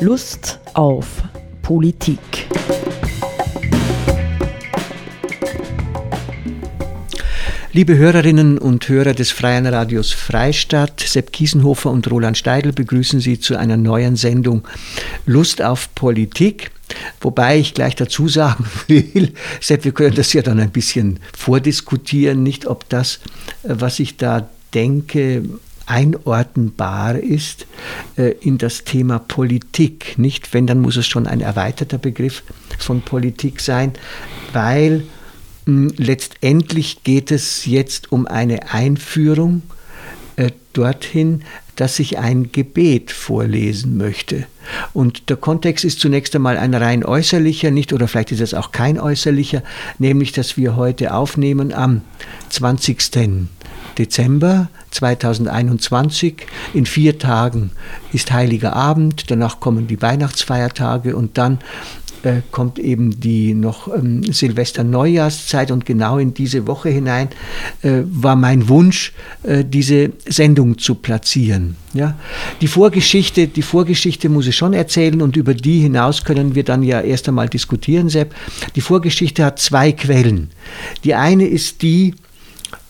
Lust auf Politik. Liebe Hörerinnen und Hörer des Freien Radios Freistadt, Sepp Kiesenhofer und Roland Steidl begrüßen Sie zu einer neuen Sendung Lust auf Politik. Wobei ich gleich dazu sagen will, Sepp, wir können das ja dann ein bisschen vordiskutieren, nicht ob das, äh, was ich da denke, einordnenbar ist äh, in das Thema Politik. Nicht, wenn, dann muss es schon ein erweiterter Begriff von Politik sein, weil mh, letztendlich geht es jetzt um eine Einführung äh, dorthin, dass ich ein Gebet vorlesen möchte. Und der Kontext ist zunächst einmal ein rein äußerlicher, nicht oder vielleicht ist es auch kein äußerlicher, nämlich dass wir heute aufnehmen am 20. Dezember 2021. In vier Tagen ist Heiliger Abend, danach kommen die Weihnachtsfeiertage und dann äh, kommt eben die noch ähm, Silvester-Neujahrszeit und genau in diese Woche hinein äh, war mein Wunsch, äh, diese Sendung zu platzieren. Ja? Die, Vorgeschichte, die Vorgeschichte muss ich schon erzählen und über die hinaus können wir dann ja erst einmal diskutieren, Sepp. Die Vorgeschichte hat zwei Quellen. Die eine ist die,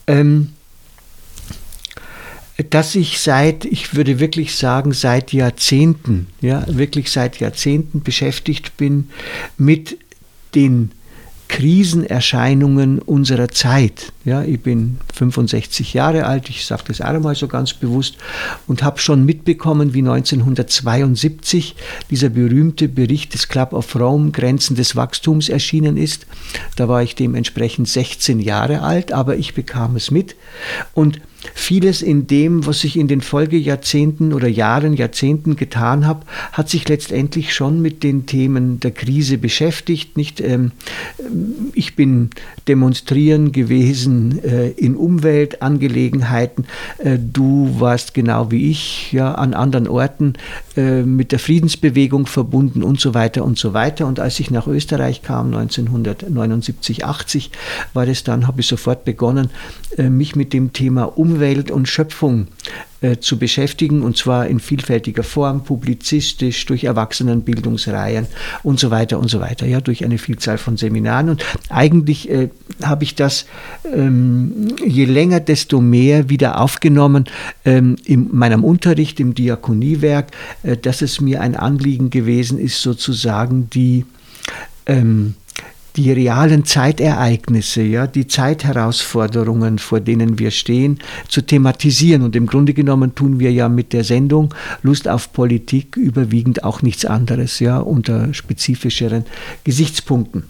ähm, dass ich seit, ich würde wirklich sagen, seit Jahrzehnten, ja, wirklich seit Jahrzehnten beschäftigt bin mit den Krisenerscheinungen unserer Zeit. Ja, ich bin 65 Jahre alt, ich sage das auch mal so ganz bewusst, und habe schon mitbekommen, wie 1972 dieser berühmte Bericht des Club of Rome Grenzen des Wachstums erschienen ist. Da war ich dementsprechend 16 Jahre alt, aber ich bekam es mit. Und Vieles in dem, was ich in den Folgejahrzehnten oder Jahren, Jahrzehnten getan habe, hat sich letztendlich schon mit den Themen der Krise beschäftigt. Nicht, ähm, ich bin demonstrieren gewesen äh, in Umweltangelegenheiten. Äh, du warst genau wie ich ja an anderen Orten äh, mit der Friedensbewegung verbunden und so weiter und so weiter. Und als ich nach Österreich kam 1979, 80, war es dann, habe ich sofort begonnen, äh, mich mit dem Thema Umwelt und Schöpfung zu beschäftigen und zwar in vielfältiger Form, publizistisch, durch Erwachsenenbildungsreihen und so weiter und so weiter, ja, durch eine Vielzahl von Seminaren. Und eigentlich äh, habe ich das ähm, je länger, desto mehr wieder aufgenommen ähm, in meinem Unterricht im Diakoniewerk, äh, dass es mir ein Anliegen gewesen ist, sozusagen die ähm, die realen Zeitereignisse, ja, die Zeitherausforderungen, vor denen wir stehen, zu thematisieren. Und im Grunde genommen tun wir ja mit der Sendung Lust auf Politik überwiegend auch nichts anderes, ja, unter spezifischeren Gesichtspunkten.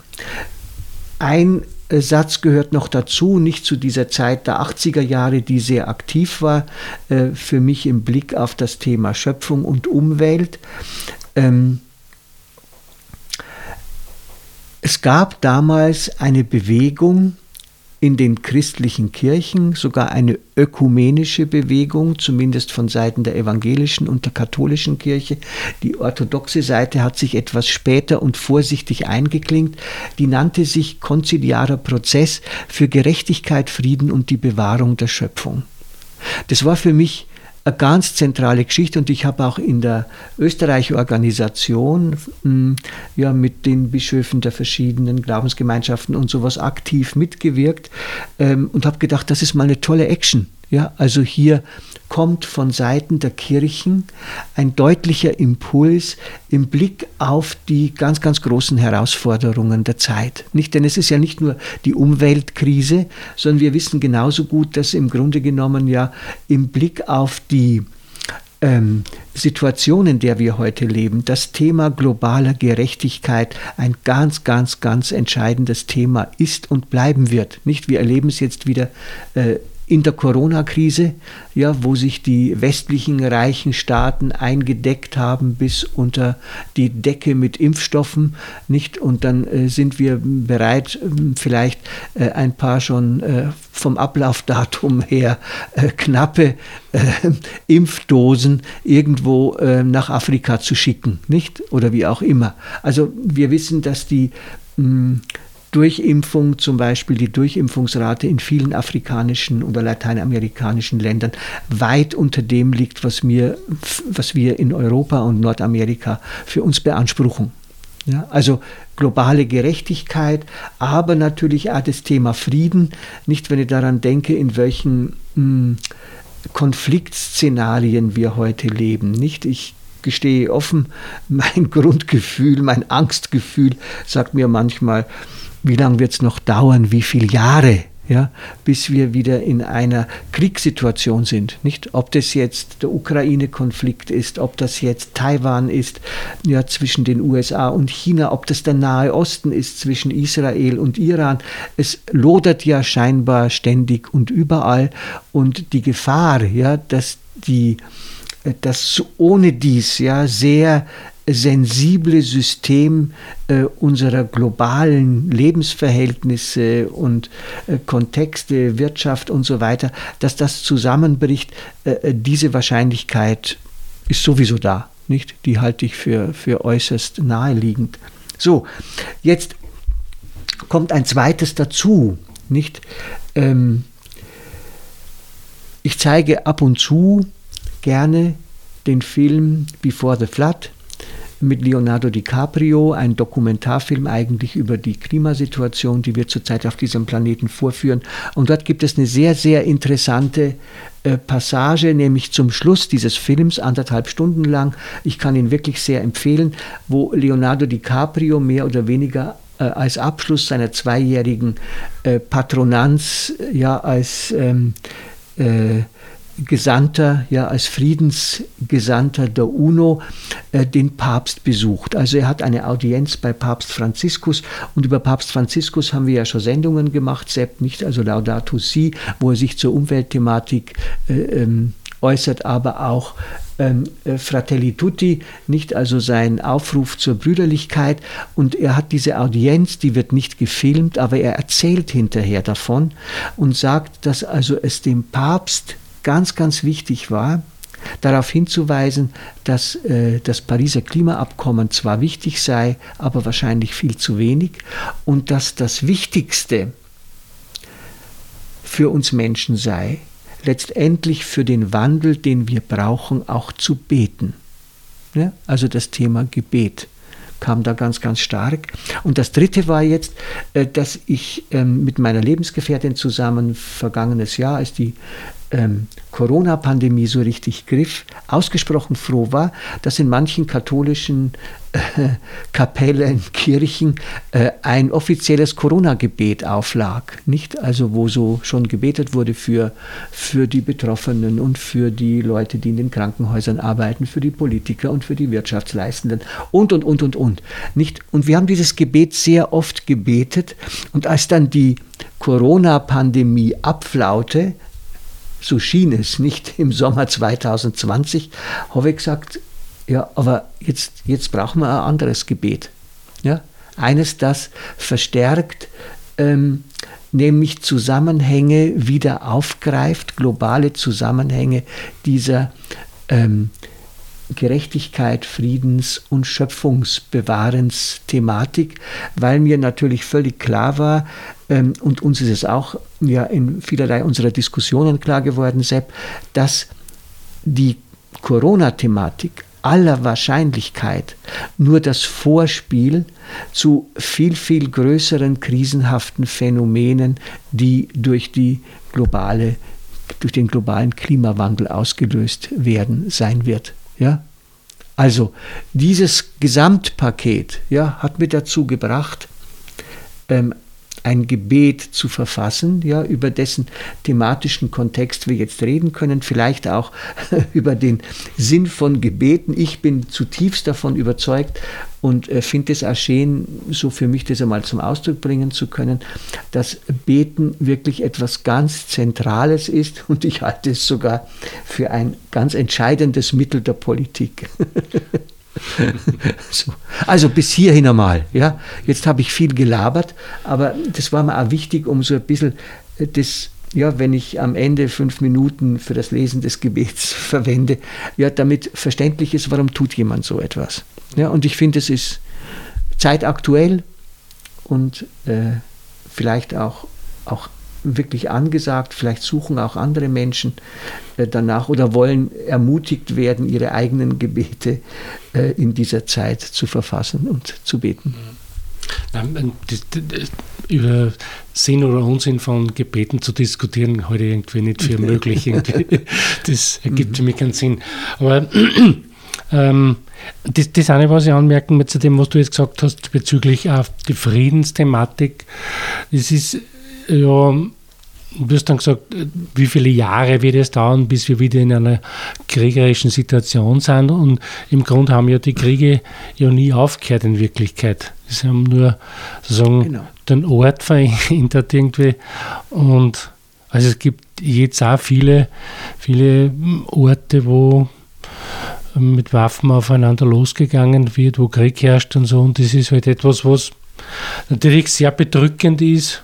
Ein Satz gehört noch dazu, nicht zu dieser Zeit der 80er Jahre, die sehr aktiv war, äh, für mich im Blick auf das Thema Schöpfung und Umwelt. Ähm, es gab damals eine Bewegung in den christlichen Kirchen, sogar eine ökumenische Bewegung, zumindest von Seiten der evangelischen und der katholischen Kirche. Die orthodoxe Seite hat sich etwas später und vorsichtig eingeklingt. Die nannte sich Konziliarer Prozess für Gerechtigkeit, Frieden und die Bewahrung der Schöpfung. Das war für mich eine ganz zentrale Geschichte und ich habe auch in der Österreich-Organisation hm, ja, mit den Bischöfen der verschiedenen Glaubensgemeinschaften und sowas aktiv mitgewirkt ähm, und habe gedacht, das ist mal eine tolle Action. Ja, also hier kommt von Seiten der Kirchen ein deutlicher Impuls im Blick auf die ganz, ganz großen Herausforderungen der Zeit. Nicht, denn es ist ja nicht nur die Umweltkrise, sondern wir wissen genauso gut, dass im Grunde genommen ja im Blick auf die ähm, Situation, in der wir heute leben, das Thema globaler Gerechtigkeit ein ganz, ganz, ganz entscheidendes Thema ist und bleiben wird. Nicht, wir erleben es jetzt wieder äh, in der Corona-Krise, ja, wo sich die westlichen reichen Staaten eingedeckt haben bis unter die Decke mit Impfstoffen, nicht? Und dann äh, sind wir bereit, ähm, vielleicht äh, ein paar schon äh, vom Ablaufdatum her äh, knappe äh, Impfdosen irgendwo äh, nach Afrika zu schicken, nicht? Oder wie auch immer. Also wir wissen, dass die mh, mm, Durchimpfung zum Beispiel, die Durchimpfungsrate in vielen afrikanischen oder lateinamerikanischen Ländern weit unter dem liegt, was wir, was wir in Europa und Nordamerika für uns beanspruchen. Ja, also globale Gerechtigkeit, aber natürlich auch das Thema Frieden. Nicht, wenn ich daran denke, in welchen mh, hm, Konfliktszenarien wir heute leben. Nicht, ich gestehe offen, mein Grundgefühl, mein Angstgefühl sagt mir manchmal, wie lange wird es noch dauern, wie viele Jahre, ja, bis wir wieder in einer Kriegssituation sind. Nicht, ob das jetzt der Ukraine-Konflikt ist, ob das jetzt Taiwan ist, ja, zwischen den USA und China, ob das der Nahe Osten ist zwischen Israel und Iran. Es lodert ja scheinbar ständig und überall und die Gefahr, ja, dass die das ohne dies ja sehr sensible System äh, unserer globalen Lebensverhältnisse und äh, Kontexte, Wirtschaft und so weiter, dass das zusammenbricht, äh, diese Wahrscheinlichkeit ist sowieso da. Nicht? Die halte ich für, für äußerst naheliegend. So, jetzt kommt ein zweites dazu. Nicht? Ähm, ich zeige ab und zu gerne den Film Before the Flood mit Leonardo DiCaprio, ein Dokumentarfilm eigentlich über die Klimasituation, die wir zurzeit auf diesem Planeten vorführen. Und dort gibt es eine sehr, sehr interessante äh, Passage, nämlich zum Schluss dieses Films, anderthalb Stunden lang. Ich kann ihn wirklich sehr empfehlen, wo Leonardo DiCaprio mehr oder weniger äh, als Abschluss seiner zweijährigen äh, Patronanz, ja, als ähm, äh, Gesandter, ja, als Friedensgesandter der UNO äh, den Papst besucht. Also er hat eine Audienz bei Papst Franziskus und über Papst Franziskus haben wir ja schon Sendungen gemacht, Sepp nicht, also Laudato Si, wo er sich zur Umweltthematik äh, ähm, äußert, aber auch ähm, äh, Fratelli Tutti, nicht also sein Aufruf zur Brüderlichkeit. Und er hat diese Audienz, die wird nicht gefilmt, aber er erzählt hinterher davon und sagt, dass also es dem Papst ganz, ganz wichtig war, darauf hinzuweisen, dass äh, das Pariser Klimaabkommen zwar wichtig sei, aber wahrscheinlich viel zu wenig und dass das Wichtigste für uns Menschen sei, letztendlich für den Wandel, den wir brauchen, auch zu beten. Ja? Also das Thema Gebet kam da ganz, ganz stark. Und das Dritte war jetzt, äh, dass ich ähm, mit meiner Lebensgefährtin zusammen vergangenes Jahr, als die ähm, Corona-Pandemie so richtig griff, ausgesprochen froh war, dass in manchen katholischen äh, Kapellen, Kirchen äh, ein offizielles Corona-Gebet auflag. Nicht also, wo so schon gebetet wurde für, für die Betroffenen und für die Leute, die in den Krankenhäusern arbeiten, für die Politiker und für die Wirtschaftsleistenden und, und, und, und, und. Nicht? Und wir haben dieses Gebet sehr oft gebetet und als dann die Corona-Pandemie abflaute, so schien es nicht im Sommer 2020, habe ich gesagt, ja, aber jetzt, jetzt brauchen wir ein anderes Gebet. Ja? Eines, das verstärkt, ähm, nämlich Zusammenhänge wieder aufgreift, globale Zusammenhänge dieser ähm, Gerechtigkeit, Friedens- und Schöpfungsbewahrensthematik, weil mir natürlich völlig klar war, ähm, und uns ist es auch ja, in vielerlei unserer Diskussionen klar geworden, Sepp, dass die Corona-Thematik aller Wahrscheinlichkeit nur das Vorspiel zu viel, viel größeren krisenhaften Phänomenen, die durch, die globale, durch den globalen Klimawandel ausgelöst werden, sein wird. Ja? Also dieses Gesamtpaket ja, hat mir dazu gebracht, ähm, ein Gebet zu verfassen, ja, über dessen thematischen Kontext wir jetzt reden können, vielleicht auch über den Sinn von Gebeten. Ich bin zutiefst davon überzeugt und äh, finde es auch schön, so für mich das einmal zum Ausdruck bringen zu können, dass Beten wirklich etwas ganz Zentrales ist und ich halte es sogar für ein ganz entscheidendes Mittel der Politik. so. Also bis hierhin einmal. Ja? Jetzt habe ich viel gelabert, aber das war mir auch wichtig, um so ein bisschen äh, das, ja, wenn ich am Ende fünf Minuten für das Lesen des Gebets verwende, ja, damit verständlich ist, warum tut jemand so etwas. Ja, und ich finde, es ist zeitaktuell und äh, vielleicht auch, auch wirklich angesagt. Vielleicht suchen auch andere Menschen äh, danach oder wollen ermutigt werden, ihre eigenen Gebete äh, in dieser Zeit zu verfassen und zu beten. Das, über Sinn oder Unsinn von Gebeten zu diskutieren, halte ich irgendwie nicht für möglich. Irgendwie. Das ergibt für mich keinen Sinn. Aber ähm, das, das eine, was ich anmerken möchte zu dem, was du jetzt gesagt hast, bezüglich auf die Friedensthematik, das ist ja Du hast dann gesagt, wie viele Jahre wird es dauern, bis wir wieder in einer kriegerischen Situation sind. Und im Grunde haben ja die Kriege ja nie aufgehört in Wirklichkeit. Sie haben nur sozusagen genau. den Ort verändert irgendwie. Und also es gibt jetzt auch viele, viele Orte, wo mit Waffen aufeinander losgegangen wird, wo Krieg herrscht und so. Und das ist halt etwas, was natürlich sehr bedrückend ist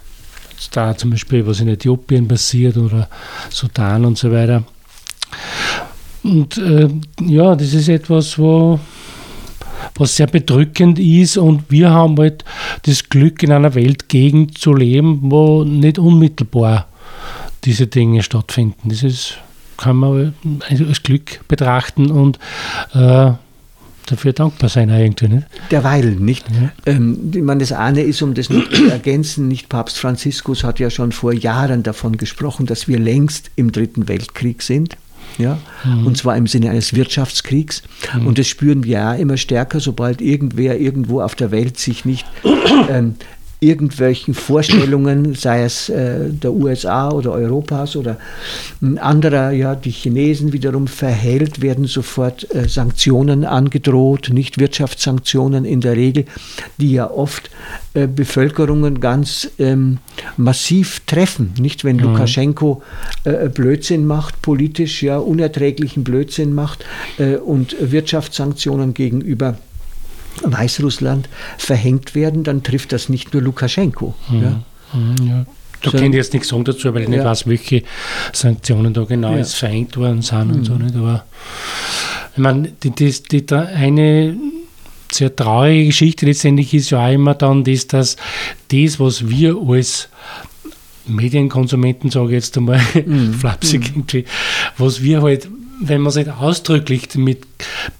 da zum Beispiel, was in Äthiopien passiert oder Sudan und so weiter. Und äh, ja, das ist etwas, wo, was sehr bedrückend ist und wir haben halt das Glück, in einer Weltgegend zu leben, wo nicht unmittelbar diese Dinge stattfinden. Das ist, kann man als Glück betrachten und äh, dafür dankbar sein eigentlich. Nicht? Derweil, nicht? Ja. Ähm, ich meine, das eine ist, um das noch zu ergänzen, nicht Papst Franziskus hat ja schon vor Jahren davon gesprochen, dass wir längst im Dritten Weltkrieg sind. Ja, mhm. und zwar im Sinne eines Wirtschaftskriegs. Mhm. Und das spüren wir ja immer stärker, sobald irgendwer irgendwo auf der Welt sich nicht ähm, irgendwelchen Vorstellungen, sei es äh, der USA oder Europas oder ein anderer, ja, die Chinesen wiederum verhält, werden sofort äh, Sanktionen angedroht, nicht Wirtschaftssanktionen in der Regel, die ja oft äh, Bevölkerungen ganz ähm, massiv treffen. Nicht, wenn mhm. Lukaschenko äh, Blödsinn macht, politisch ja unerträglichen Blödsinn macht äh, und Wirtschaftssanktionen gegenüber Weißrussland verhängt werden, dann trifft das nicht nur Lukaschenko. Mhm. Ja. Mhm, ja. Da so, ich jetzt nichts sagen dazu, weil ich ja. nicht weiß, welche Sanktionen da genau ja. jetzt verhängt worden sind mhm. und so nicht. Aber ich meine, die, die, die, eine sehr traurige Geschichte letztendlich ist ja auch immer dann das, dass das, was wir als Medienkonsumenten, sage ich jetzt einmal, mhm. flapsig mhm. irgendwie, was wir halt wenn wir sich ausdrücklich mit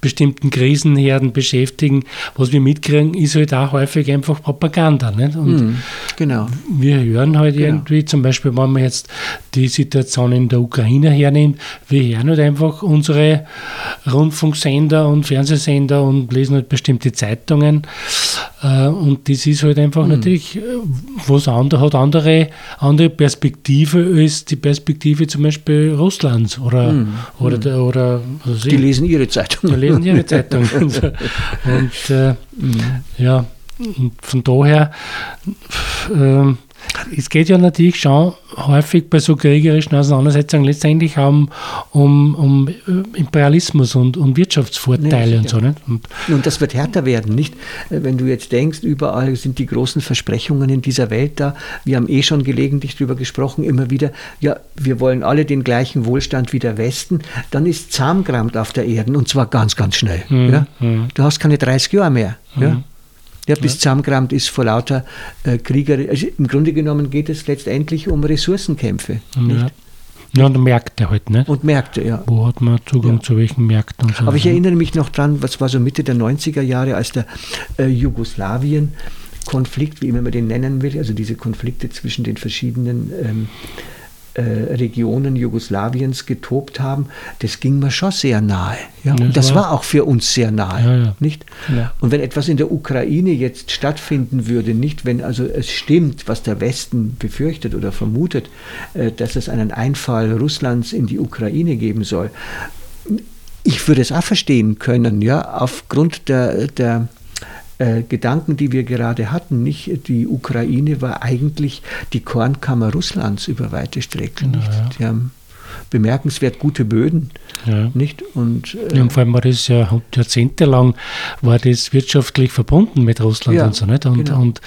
bestimmten Krisenherden beschäftigen, was wir mitkriegen, ist halt auch häufig einfach Propaganda. Nicht? Und mm, genau. wir hören halt genau. irgendwie, zum Beispiel, wenn man jetzt die Situation in der Ukraine hernimmt, wir hören halt einfach unsere Rundfunksender und Fernsehsender und lesen halt bestimmte Zeitungen. Äh, und das ist halt einfach mm. natürlich, äh, was andere, hat andere, andere Perspektive als die Perspektive zum Beispiel Russlands oder, mm. oder oder, oder also die lesen ihre Zeitung. Die lesen ihre Zeitung. und, und äh, ja, und von daher, äh, es geht ja natürlich schon häufig bei so kriegerischen Auseinandersetzungen letztendlich um, um, um äh, Imperialismus und, und Wirtschaftsvorteile ja, und so. Nicht? Und, und, das wird härter werden, nicht? Wenn du jetzt denkst, überall sind die großen Versprechungen in dieser Welt da. Wir haben eh schon gelegentlich darüber gesprochen, immer wieder, ja, wir wollen alle den gleichen Wohlstand wie der Westen. Dann ist Zahmkramt auf der Erde und zwar ganz, ganz schnell. Mhm. Ja? Mhm. Du hast keine 30 Jahre mehr. Mhm. Ja? Ja, bis ja. zusammengerammt ist vor lauter äh, Krieger. Also Im Grunde genommen geht es letztendlich um Ressourcenkämpfe. Ja. ja, und Märkte halt, ne? Und Märkte, ja. Wo hat man Zugang ja. zu welchen Märkten? So Aber ich erinnere mich noch dran, was war so Mitte der 90er Jahre, als der äh, Jugoslawien Konflikt, wie immer man den nennen will, also diese Konflikte zwischen den verschiedenen ähm, äh, Regionen Jugoslawiens getobt haben, das ging mir schon sehr nahe. Ja? Und das war auch für uns sehr nahe. Ja, ja. Nicht? Und wenn etwas in der Ukraine jetzt stattfinden würde, nicht wenn also es stimmt, was der Westen befürchtet oder vermutet, äh, dass es einen Einfall Russlands in die Ukraine geben soll, ich würde es auch verstehen können, ja, aufgrund der, der äh, Gedanken, die wir gerade hatten. Nicht? Die Ukraine war eigentlich die Kornkammer Russlands über weite Strecken. Nicht? Ja. Die haben bemerkenswert gute Böden. Ja. Nicht? Und, äh, ja, und vor allem war das ja jahrzehntelang war das wirtschaftlich verbunden mit Russland ja, und so. Nicht? Und, genau. und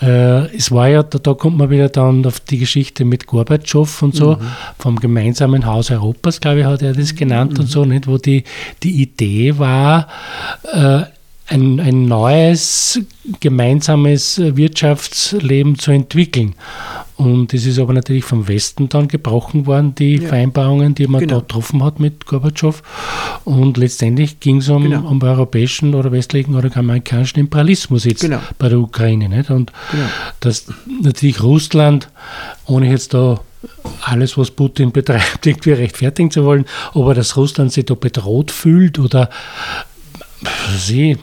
äh, es war ja, da, da, kommt man wieder dann auf die Geschichte mit Gorbatschow und so, mhm. vom gemeinsamen Haus Europas, glaube ich, hat er das genannt mhm. und so, nicht? wo die, die Idee war, äh, ein, ein neues gemeinsames Wirtschaftsleben zu entwickeln. Und es ist aber natürlich vom Westen dann gebrochen worden, die ja. Vereinbarungen, die man genau. da getroffen hat mit Gorbatschow. Und letztendlich ging es um, genau. um europäischen oder westlichen oder amerikanischen Imperialismus jetzt genau. bei der Ukraine. Nicht? Und genau. dass natürlich Russland, ohne jetzt da alles, was Putin betreibt, irgendwie rechtfertigen zu wollen, aber dass Russland sich da bedroht fühlt oder sie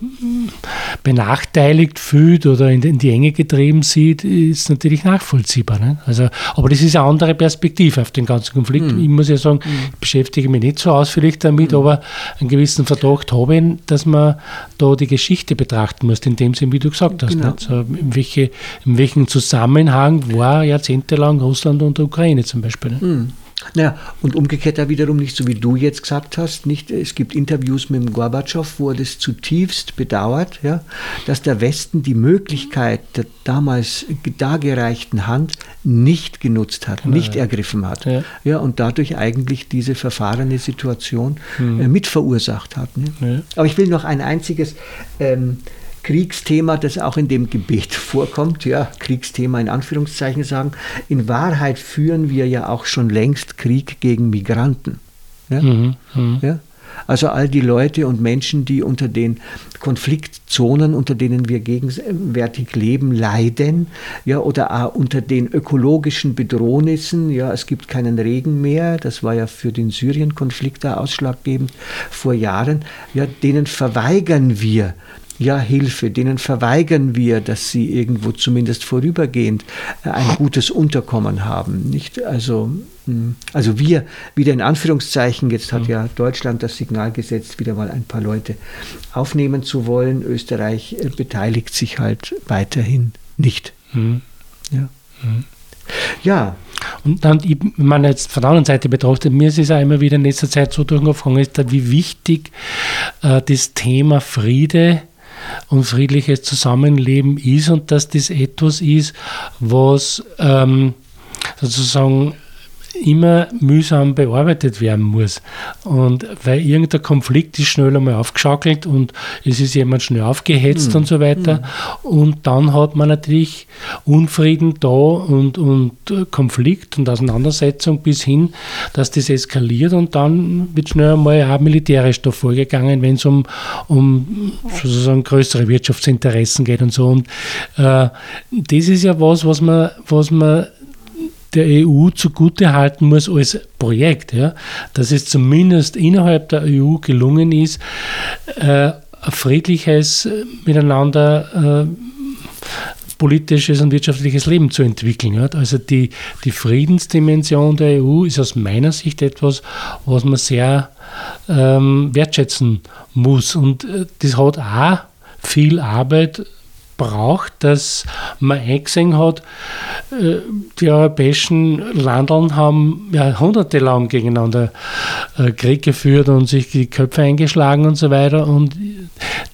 benachteiligt fühlt oder in die Enge getrieben sieht, ist natürlich nachvollziehbar. Ne? Also, aber das ist eine andere Perspektive auf den ganzen Konflikt. Mhm. Ich muss ja sagen, mhm. ich beschäftige mich nicht so ausführlich damit, mhm. aber einen gewissen Verdacht habe ich, dass man da die Geschichte betrachten muss, in dem Sinn, wie du gesagt hast. Genau. So, in, welche, in welchem Zusammenhang war jahrzehntelang Russland und die Ukraine zum Beispiel. Ne? Mhm. Naja, und umgekehrt da wiederum nicht so wie du jetzt gesagt hast, nicht, es gibt Interviews mit dem Gorbatschow, wo er das zutiefst bedauert, ja, dass der Westen die Möglichkeit der damals dargereichten Hand nicht genutzt hat, ja, nicht ergriffen hat. Ja. ja. und dadurch eigentlich diese verfahrene Situation mhm. äh, mitverursacht hat. Ne? Aber ich will noch ein einziges ähm, Kriegsthema, das auch in dem Gebet vorkommt, ja, Kriegsthema in Anführungszeichen sagen. In Wahrheit führen wir ja auch schon längst Krieg gegen Migranten. Ja? Mhm, mh. ja? Also all die Leute und Menschen, die unter den Konfliktzonen, unter denen wir gegenwärtig leben, leiden, ja, oder auch unter den ökologischen Bedrohnissen, ja, es gibt keinen Regen mehr, das war ja für den Syrien-Konflikt da ausschlaggebend vor Jahren, ja, denen verweigern wir ja Hilfe, denen verweigern wir, dass sie irgendwo zumindest vorübergehend äh, ein gutes Unterkommen haben. Nicht? Also, hm, also wir, wieder in Anführungszeichen, jetzt hat ja Deutschland das Signal gesetzt, wieder mal ein paar Leute aufnehmen zu wollen. Österreich äh, beteiligt sich halt weiterhin nicht. Mhm. Ja. Mhm. ja. Und dann, wenn man jetzt von der anderen Seite betrachtet, mir ist es auch immer wieder in letzter Zeit so durchgegangen, wie wichtig äh, das Thema Friede und friedliches Zusammenleben ist und dass das etwas ist, was ähm, sozusagen immer mühsam bearbeitet werden muss. Und weil irgendein Konflikt ist schnell einmal aufgeschaukelt und es ist jemand schnell aufgehetzt mhm. und so weiter. Mhm. Und dann hat man natürlich Unfrieden da und, und Konflikt und Auseinandersetzung bis hin, dass das eskaliert und dann wird schnell einmal auch militärisch da vorgegangen, wenn es um, um sozusagen größere Wirtschaftsinteressen geht und so. Und äh, das ist ja was, was man, was man der EU zugute halten muss als Projekt, ja, dass es zumindest innerhalb der EU gelungen ist, äh, ein friedliches Miteinander äh, politisches und wirtschaftliches Leben zu entwickeln. Ja. Also die, die Friedensdimension der EU ist aus meiner Sicht etwas, was man sehr ähm, wertschätzen muss. Und äh, das hat auch viel Arbeit braucht, dass man eingesehen hat, äh, die europäischen Landeln haben jahrhundertelang gegeneinander äh, Krieg geführt und sich die Köpfe eingeschlagen und so weiter. Und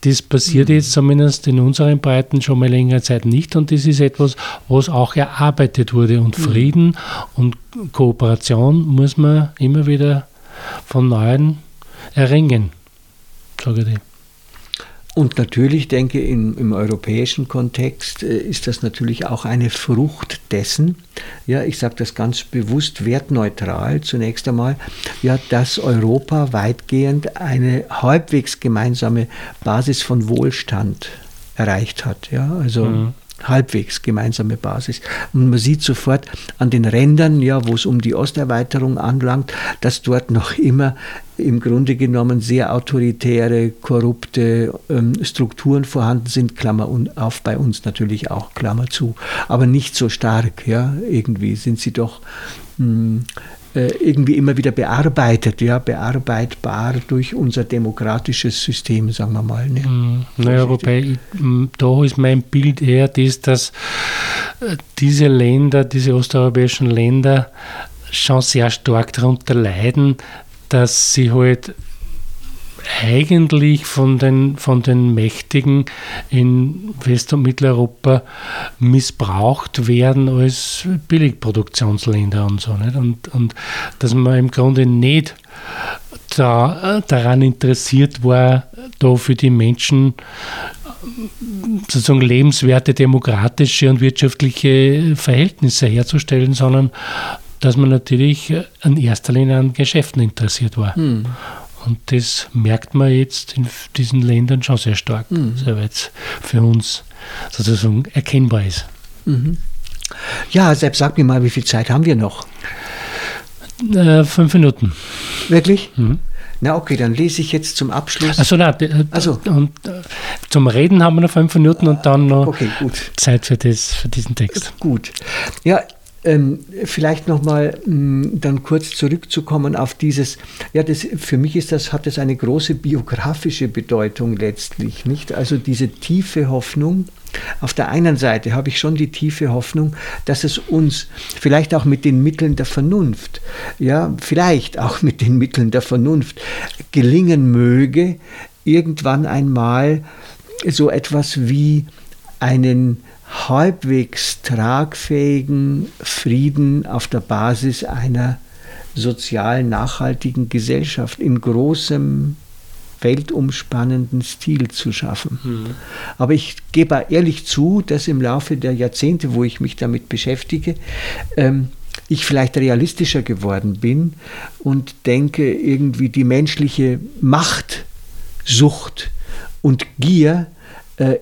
das passiert jetzt zumindest in unseren Breiten schon mal längere Zeit nicht. Und das ist etwas, was auch erarbeitet wurde. Und mhm. Frieden und Kooperation muss man immer wieder von Neuem erringen, sage ich dir. Und natürlich denke ich, im, im europäischen Kontext äh, ist das natürlich auch eine Frucht dessen, ja, ich sage das ganz bewusst wertneutral zunächst einmal, ja, dass Europa weitgehend eine halbwegs gemeinsame Basis von Wohlstand erreicht hat. Ja, also mhm halbwegs gemeinsame Basis. Und man sieht sofort an den Rändern, ja, wo es um die Osterweiterung anlangt, dass dort noch immer im Grunde genommen sehr autoritäre, korrupte ähm, Strukturen vorhanden sind, Klammer auf bei uns natürlich auch, Klammer zu, aber nicht so stark, ja, irgendwie sind sie doch mh, hm, irgendwie immer wieder bearbeitet, ja, bearbeitbar durch unser demokratisches System, sagen wir mal. Ne? Mhm. Naja, wobei ich, da ist mein Bild eher das, dass äh, diese Länder, diese osteuropäischen Länder schon sehr stark darunter leiden, dass sie halt eigentlich von den, von den Mächtigen in West- und Mitteleuropa missbraucht werden als Billigproduktionsländer und so. Nicht? Und, und dass man im Grunde nicht da, daran interessiert war, da für die Menschen sozusagen lebenswerte demokratische und wirtschaftliche Verhältnisse herzustellen, sondern dass man natürlich in erster Linie an Geschäften interessiert war. Hm. Und das merkt man jetzt in diesen Ländern schon sehr stark, mhm. soweit es für uns sozusagen erkennbar ist. Mhm. Ja, selbst sag mir mal, wie viel Zeit haben wir noch? Äh, fünf Minuten. Wirklich? Mhm. Na okay, dann lese ich jetzt zum Abschluss. Also, na, also. Und, äh, zum Reden haben wir noch fünf Minuten und dann noch okay, Zeit für, das, für diesen Text. Gut. Ja, ähm, vielleicht nochmal mm, dann kurz zurückzukommen auf dieses, ja, das, für mich ist das, hat das eine große biografische Bedeutung letztlich, nicht? Also diese tiefe Hoffnung, auf der einen Seite habe ich schon die tiefe Hoffnung, dass es uns vielleicht auch mit den Mitteln der Vernunft, ja, vielleicht auch mit den Mitteln der Vernunft gelingen möge, irgendwann einmal so etwas wie einen halbwegs tragfähigen Frieden auf der Basis einer sozial nachhaltigen Gesellschaft in großem weltumspannenden Stil zu schaffen. Mhm. Aber ich gebe ehrlich zu, dass im Laufe der Jahrzehnte, wo ich mich damit beschäftige, ähm, ich vielleicht realistischer geworden bin und denke, irgendwie die menschliche Machtsucht und Gier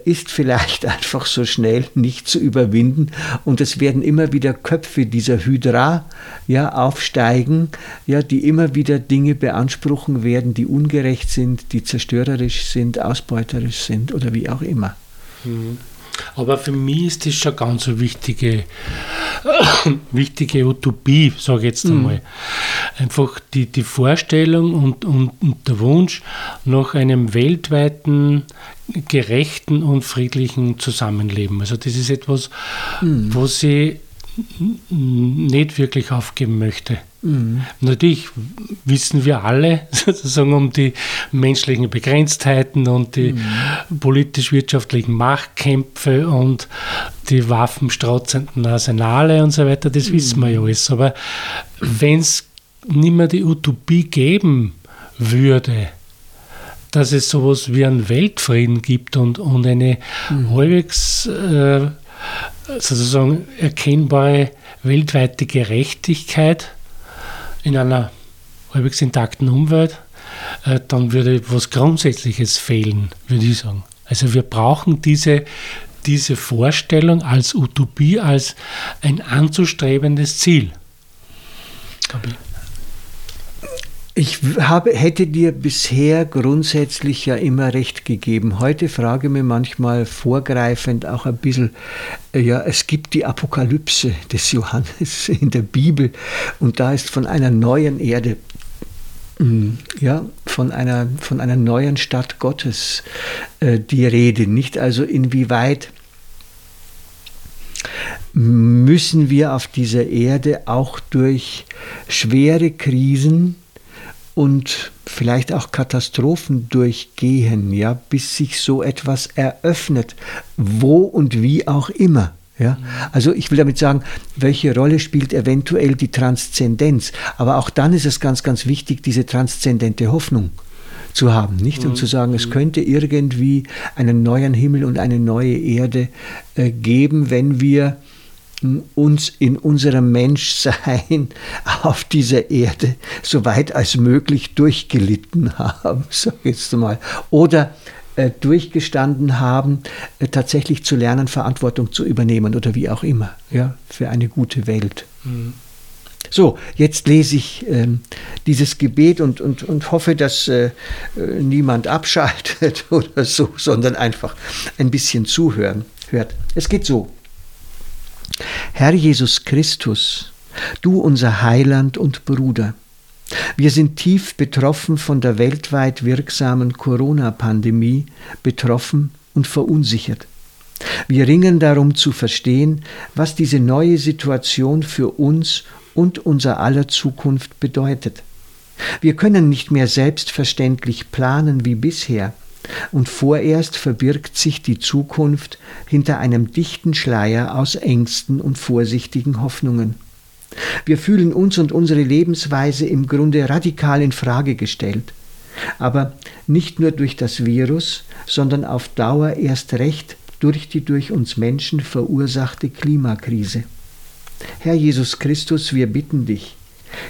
ist vielleicht einfach so schnell nicht zu überwinden und es werden immer wieder Köpfe dieser Hydra ja aufsteigen, ja, die immer wieder Dinge beanspruchen werden, die ungerecht sind, die zerstörerisch sind, ausbeuterisch sind oder wie auch immer. Mhm. Aber für mich ist das schon ganz eine wichtige, wichtige Utopie, sage ich jetzt einmal. Mhm. Einfach die, die Vorstellung und, und, und der Wunsch nach einem weltweiten, gerechten und friedlichen Zusammenleben. Also das ist etwas, mhm. was ich nicht wirklich aufgeben möchte. Mhm. Natürlich wissen wir alle sozusagen um die menschlichen Begrenztheiten und die mhm. politisch-wirtschaftlichen Machtkämpfe und die waffenstrotzenden Arsenale und so weiter, das mhm. wissen wir ja alles. Aber wenn es nicht mehr die Utopie geben würde, dass es sowas wie einen Weltfrieden gibt und, und eine mhm. halbwegs äh, sozusagen erkennbare weltweite Gerechtigkeit in einer halbwegs intakten Umwelt, äh, dann würde was Grundsätzliches fehlen, würde ich sagen. Also wir brauchen diese, diese Vorstellung als Utopie, als ein anzustrebendes Ziel. Glaube ich. Ich habe, hätte dir bisher grundsätzlich ja immer recht gegeben. Heute frage ich mich manchmal vorgreifend auch ein bisschen, äh, ja, es gibt die Apokalypse des Johannes in der Bibel und da ist von einer neuen Erde, mm, ja, von einer, von einer neuen Stadt Gottes äh, die Rede. Nicht also inwieweit müssen wir auf dieser Erde auch durch schwere Krisen, und vielleicht auch Katastrophen durchgehen, ja, bis sich so etwas eröffnet, wo und wie auch immer. Ja? Also ich will damit sagen, welche Rolle spielt eventuell die Transzendenz? Aber auch dann ist es ganz, ganz wichtig, diese transzendente Hoffnung zu haben, nicht? Und zu sagen, es mhm. könnte irgendwie einen neuen Himmel und eine neue Erde äh, geben, wenn wir uns in unserem Menschsein auf dieser Erde so weit als möglich durchgelitten haben, sag ich jetzt mal. Oder äh, durchgestanden haben, äh, tatsächlich zu lernen, Verantwortung zu übernehmen oder wie auch immer, ja, für eine gute Welt. Mhm. So, jetzt lese ich äh, dieses Gebet und, und, und hoffe, dass äh, äh, niemand abschaltet oder so, sondern einfach ein bisschen zuhören hört. Es geht so. Herr Jesus Christus, du unser Heiland und Bruder, wir sind tief betroffen von der weltweit wirksamen Corona-Pandemie, betroffen und verunsichert. Wir ringen darum zu verstehen, was diese neue Situation für uns und unser aller Zukunft bedeutet. Wir können nicht mehr selbstverständlich planen wie bisher, und vorerst verbirgt sich die Zukunft hinter einem dichten Schleier aus Ängsten und vorsichtigen Hoffnungen. Wir fühlen uns und unsere Lebensweise im Grunde radikal in Frage gestellt. Aber nicht nur durch das Virus, sondern auf Dauer erst recht durch die durch uns Menschen verursachte Klimakrise. Herr Jesus Christus, wir bitten dich,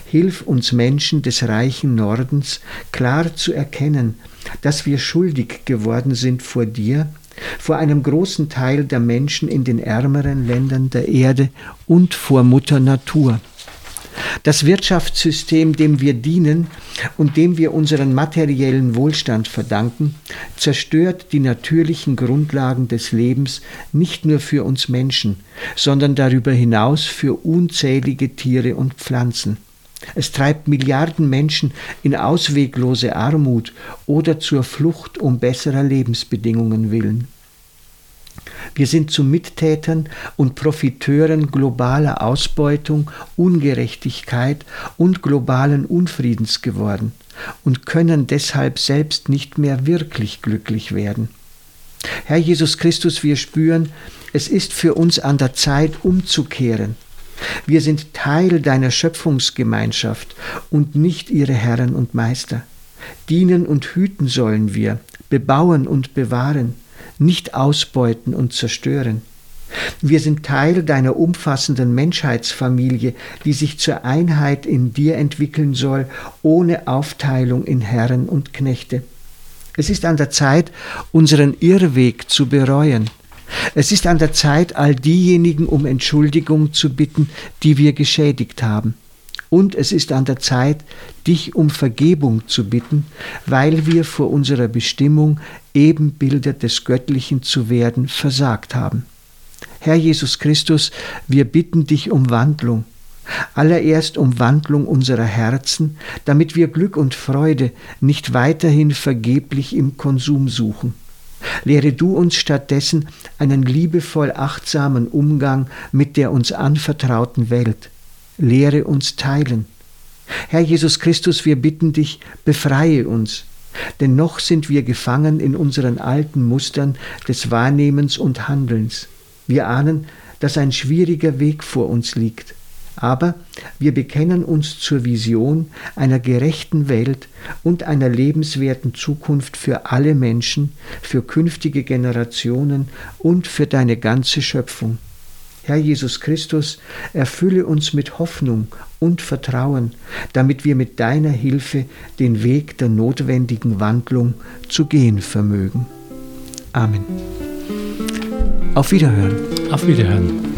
hilf uns Menschen des reichen Nordens klar zu erkennen, dass wir schuldig geworden sind vor dir, vor einem großen Teil der Menschen in den ärmeren Ländern der Erde und vor Mutter Natur. Das Wirtschaftssystem, dem wir dienen und dem wir unseren materiellen Wohlstand verdanken, zerstört die natürlichen Grundlagen des Lebens nicht nur für uns Menschen, sondern darüber hinaus für unzählige Tiere und Pflanzen. Es treibt Milliarden Menschen in ausweglose Armut oder zur Flucht um besserer Lebensbedingungen willen. Wir sind zu Mittätern und Profiteuren globaler Ausbeutung, Ungerechtigkeit und globalen Unfriedens geworden und können deshalb selbst nicht mehr wirklich glücklich werden. Herr Jesus Christus, wir spüren, es ist für uns an der Zeit umzukehren. Wir sind Teil deiner Schöpfungsgemeinschaft und nicht ihre Herren und Meister. Dienen und hüten sollen wir, bebauen und bewahren nicht ausbeuten und zerstören. Wir sind Teil deiner umfassenden Menschheitsfamilie, die sich zur Einheit in dir entwickeln soll, ohne Aufteilung in Herren und Knechte. Es ist an der Zeit, unseren Irrweg zu bereuen. Es ist an der Zeit, all diejenigen um Entschuldigung zu bitten, die wir geschädigt haben. Und es ist an der Zeit, dich um Vergebung zu bitten, weil wir vor unserer Bestimmung, Ebenbilder des Göttlichen zu werden, versagt haben. Herr Jesus Christus, wir bitten dich um Wandlung. Allererst um Wandlung unserer Herzen, damit wir Glück und Freude nicht weiterhin vergeblich im Konsum suchen. Lehre du uns stattdessen einen liebevoll achtsamen Umgang mit der uns anvertrauten Welt. Lehre uns teilen. Herr Jesus Christus, wir bitten dich, befreie uns, denn noch sind wir gefangen in unseren alten Mustern des Wahrnehmens und Handelns. Wir ahnen, dass ein schwieriger Weg vor uns liegt. Aber wir bekennen uns zur Vision einer gerechten Welt und einer lebenswerten Zukunft für alle Menschen, für künftige Generationen und für deine ganze Schöpfung. Herr Jesus Christus, erfülle uns mit Hoffnung und Vertrauen, damit wir mit deiner Hilfe den Weg der notwendigen Wandlung zu gehen vermögen. Amen. Auf Wiederhören. Auf Wiederhören.